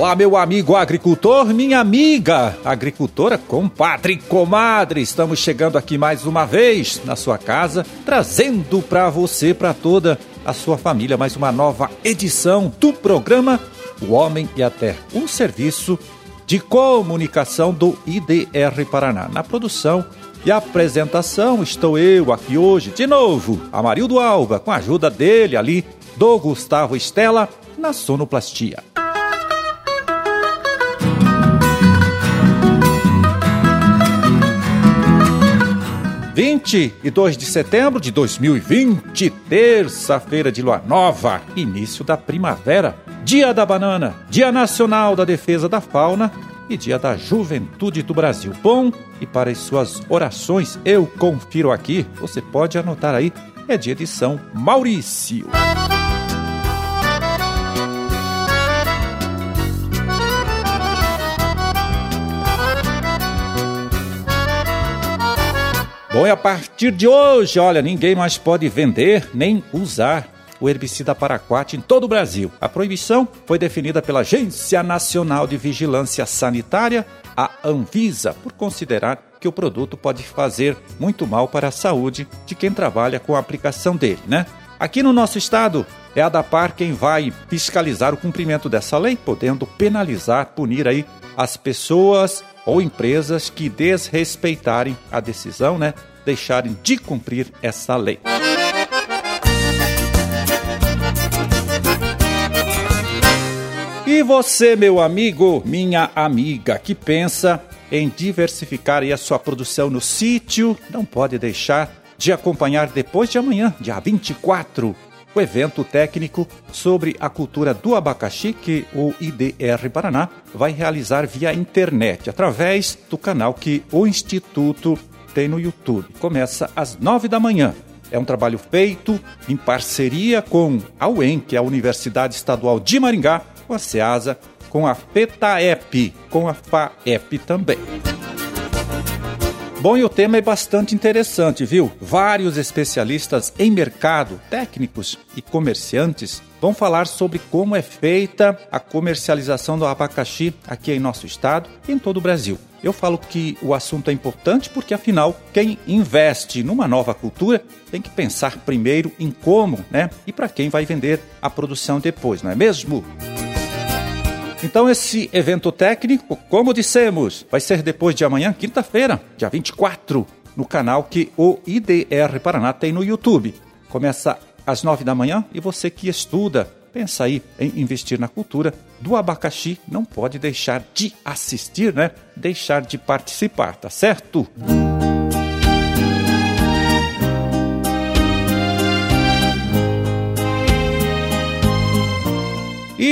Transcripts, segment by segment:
Olá, meu amigo agricultor, minha amiga agricultora, compadre comadre. Estamos chegando aqui mais uma vez na sua casa, trazendo para você, para toda a sua família, mais uma nova edição do programa O Homem e a Terra, um serviço de comunicação do IDR Paraná. Na produção e apresentação estou eu aqui hoje, de novo, Amarildo Alba, com a ajuda dele ali, do Gustavo Estela, na sonoplastia. 22 de setembro de 2020, terça-feira de lua nova, início da primavera, Dia da Banana, Dia Nacional da Defesa da Fauna e Dia da Juventude do Brasil. Bom, e para as suas orações, eu confiro aqui, você pode anotar aí, é dia de São Maurício. 'Bom, e a partir de hoje, olha, ninguém mais pode vender nem usar o herbicida paraquat em todo o Brasil. A proibição foi definida pela Agência Nacional de Vigilância Sanitária, a Anvisa, por considerar que o produto pode fazer muito mal para a saúde de quem trabalha com a aplicação dele, né? Aqui no nosso estado, é a DAPAR quem vai fiscalizar o cumprimento dessa lei, podendo penalizar, punir aí as pessoas ou empresas que desrespeitarem a decisão, né, deixarem de cumprir essa lei. E você, meu amigo, minha amiga, que pensa em diversificar a sua produção no sítio, não pode deixar de acompanhar depois de amanhã, dia 24, o evento técnico sobre a cultura do abacaxi que o IDR Paraná vai realizar via internet, através do canal que o Instituto tem no YouTube. Começa às nove da manhã. É um trabalho feito em parceria com a UEM, que é a Universidade Estadual de Maringá, com a SEASA, com a FETAEP, com a FAEP também. Bom, e o tema é bastante interessante, viu? Vários especialistas em mercado, técnicos e comerciantes vão falar sobre como é feita a comercialização do abacaxi aqui em nosso estado e em todo o Brasil. Eu falo que o assunto é importante porque, afinal, quem investe numa nova cultura tem que pensar primeiro em como, né? E para quem vai vender a produção depois, não é mesmo? Então, esse evento técnico, como dissemos, vai ser depois de amanhã, quinta-feira, dia 24, no canal que o IDR Paraná tem no YouTube. Começa às nove da manhã e você que estuda, pensa aí em investir na cultura do abacaxi, não pode deixar de assistir, né? Deixar de participar, tá certo? Música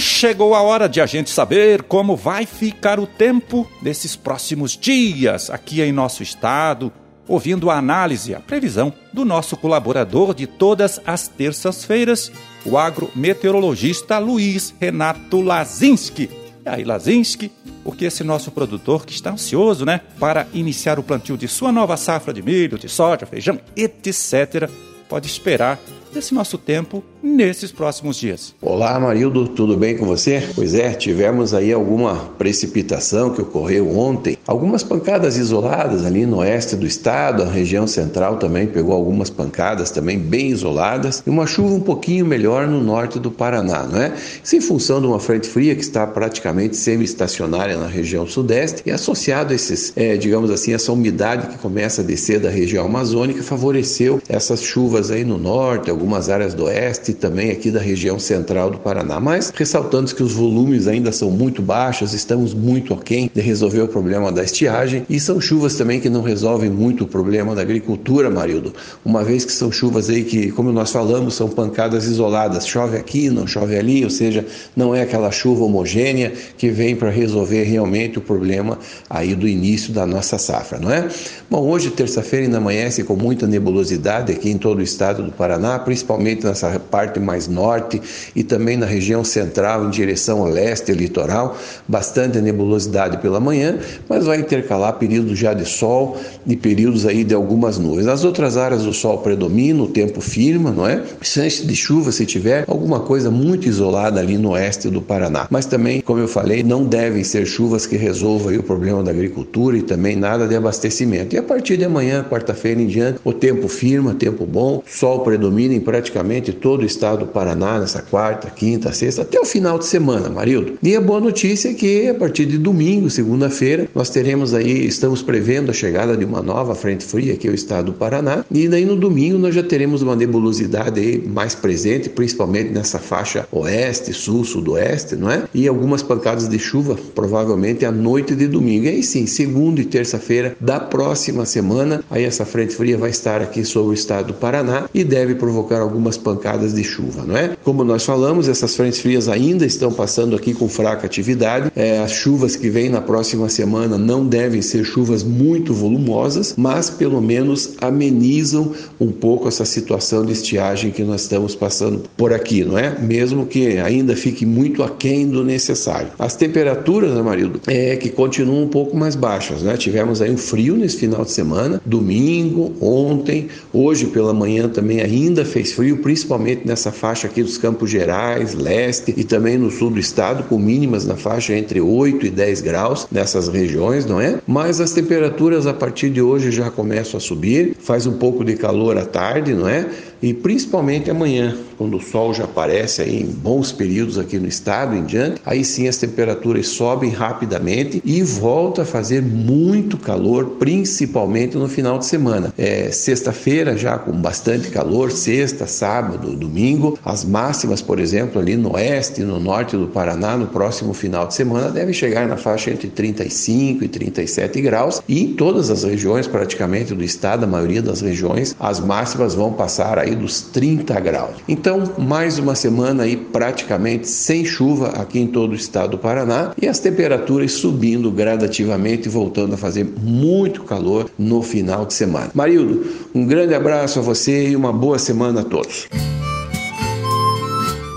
E chegou a hora de a gente saber como vai ficar o tempo nesses próximos dias aqui em nosso estado, ouvindo a análise, a previsão do nosso colaborador de todas as terças-feiras, o agrometeorologista Luiz Renato Lazinski. E aí, Lazinski, porque esse nosso produtor que está ansioso, né, para iniciar o plantio de sua nova safra de milho, de soja, feijão, etc., pode esperar desse nosso tempo nesses próximos dias. Olá, Marildo, tudo bem com você? Pois é, tivemos aí alguma precipitação que ocorreu ontem, algumas pancadas isoladas ali no oeste do estado, a região central também pegou algumas pancadas também bem isoladas e uma chuva um pouquinho melhor no norte do Paraná, não é? Isso em função de uma frente fria que está praticamente semi-estacionária na região sudeste e associado a esses, é, digamos assim, essa umidade que começa a descer da região amazônica favoreceu essas chuvas aí no norte, algumas áreas do oeste e também aqui da região central do Paraná. Mas ressaltando que os volumes ainda são muito baixos, estamos muito aquém de resolver o problema da estiagem e são chuvas também que não resolvem muito o problema da agricultura, Marildo, uma vez que são chuvas aí que, como nós falamos, são pancadas isoladas, chove aqui, não chove ali, ou seja, não é aquela chuva homogênea que vem para resolver realmente o problema aí do início da nossa safra, não é? Bom, hoje, terça-feira, ainda amanhece com muita nebulosidade aqui em todo o estado do Paraná, principalmente nessa parte mais norte e também na região central em direção ao leste litoral, bastante nebulosidade pela manhã, mas vai intercalar períodos já de sol e períodos aí de algumas nuvens. Nas outras áreas o sol predomina, o tempo firma, não é? Chance de chuva se tiver alguma coisa muito isolada ali no oeste do Paraná. Mas também, como eu falei, não devem ser chuvas que resolvam o problema da agricultura e também nada de abastecimento. E a partir de amanhã, quarta-feira em diante, o tempo firma, tempo bom, sol predomina em praticamente todo o estado do Paraná nessa quarta, quinta, sexta, até o final de semana, Marildo. E a boa notícia é que a partir de domingo, segunda-feira, nós teremos aí, estamos prevendo a chegada de uma nova frente fria aqui ao estado do Paraná. E daí no domingo nós já teremos uma nebulosidade aí mais presente, principalmente nessa faixa oeste, sul, sudoeste, não é? E algumas pancadas de chuva, provavelmente à noite de domingo. E aí sim, segunda e terça-feira da próxima semana, aí essa frente fria vai estar aqui sobre o estado do Paraná e deve provocar algumas pancadas de chuva, não é? Como nós falamos, essas frentes frias ainda estão passando aqui com fraca atividade. É, as chuvas que vêm na próxima semana não devem ser chuvas muito volumosas, mas pelo menos amenizam um pouco essa situação de estiagem que nós estamos passando por aqui, não é? Mesmo que ainda fique muito aquém do necessário. As temperaturas, Amarildo, é que continuam um pouco mais baixas, né? Tivemos aí um frio nesse final de semana, domingo, ontem, hoje pela manhã também ainda fez frio, principalmente nessa faixa aqui dos Campos Gerais, leste e também no sul do estado, com mínimas na faixa entre 8 e 10 graus nessas regiões, não é? Mas as temperaturas a partir de hoje já começam a subir, faz um pouco de calor à tarde, não é? E principalmente amanhã, quando o sol já aparece aí em bons períodos aqui no estado em diante, aí sim as temperaturas sobem rapidamente e volta a fazer muito calor, principalmente no final de semana. É, Sexta-feira já com bastante calor, sexta, sábado, domingo. As máximas, por exemplo, ali no oeste e no norte do Paraná, no próximo final de semana, devem chegar na faixa entre 35 e 37 graus. E em todas as regiões, praticamente do estado, a maioria das regiões, as máximas vão passar aí dos 30 graus. Então, mais uma semana aí praticamente sem chuva aqui em todo o estado do Paraná e as temperaturas subindo gradativamente, voltando a fazer muito calor no final de semana. Marildo, um grande abraço a você e uma boa semana a todos.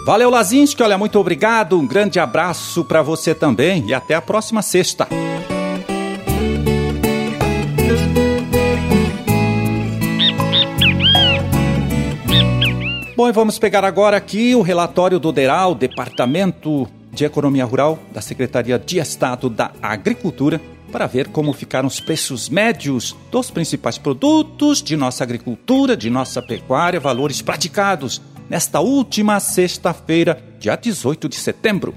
Valeu, Lazinski, olha, muito obrigado, um grande abraço para você também e até a próxima sexta. Bom, e vamos pegar agora aqui o relatório do DERAL, Departamento de Economia Rural da Secretaria de Estado da Agricultura, para ver como ficaram os preços médios dos principais produtos de nossa agricultura, de nossa pecuária, valores praticados nesta última sexta-feira, dia 18 de setembro.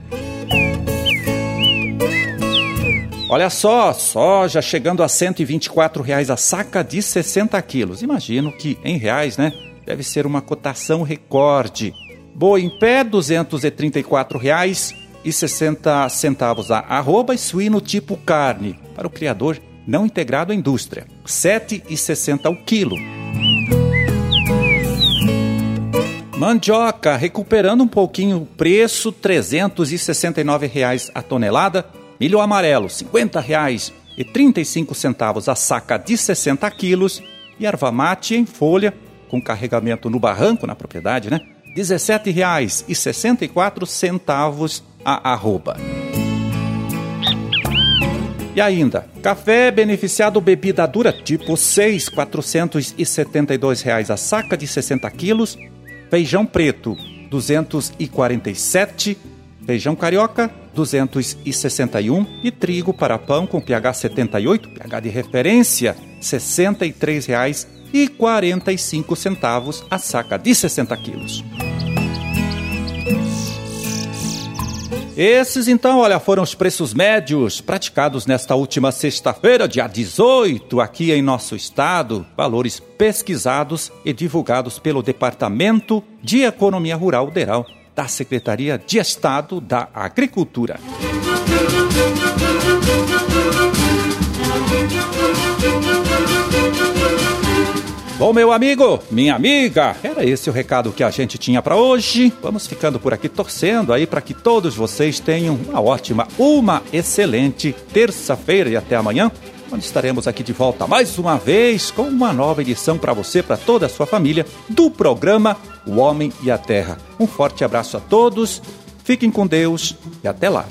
Olha só, soja chegando a 124 reais a saca de 60 quilos. Imagino que em reais, né? Deve ser uma cotação recorde. Boa em pé, R$ 234,60 a arroba e suíno tipo carne, para o criador não integrado à indústria, R$ 7,60 o quilo. Mandioca recuperando um pouquinho o preço, 369 reais a tonelada. Milho amarelo, 50 reais e 35 centavos a saca de 60 quilos. E erva mate em folha, com carregamento no barranco, na propriedade, né? R$ 17,64 a arroba. E ainda, café beneficiado bebida dura tipo 6, 472 reais a saca de 60 quilos. Feijão preto, R$ 247. Feijão carioca, 261 e trigo para pão com pH 78, pH de referência, R$ 63,00 e 45 centavos a saca de 60 quilos. Esses, então, olha, foram os preços médios praticados nesta última sexta-feira, dia 18, aqui em nosso estado. Valores pesquisados e divulgados pelo Departamento de Economia Rural Deral da Secretaria de Estado da Agricultura. Bom, meu amigo, minha amiga, era esse o recado que a gente tinha para hoje. Vamos ficando por aqui torcendo aí para que todos vocês tenham uma ótima, uma excelente terça-feira e até amanhã. onde estaremos aqui de volta mais uma vez com uma nova edição para você, para toda a sua família, do programa O Homem e a Terra. Um forte abraço a todos, fiquem com Deus e até lá.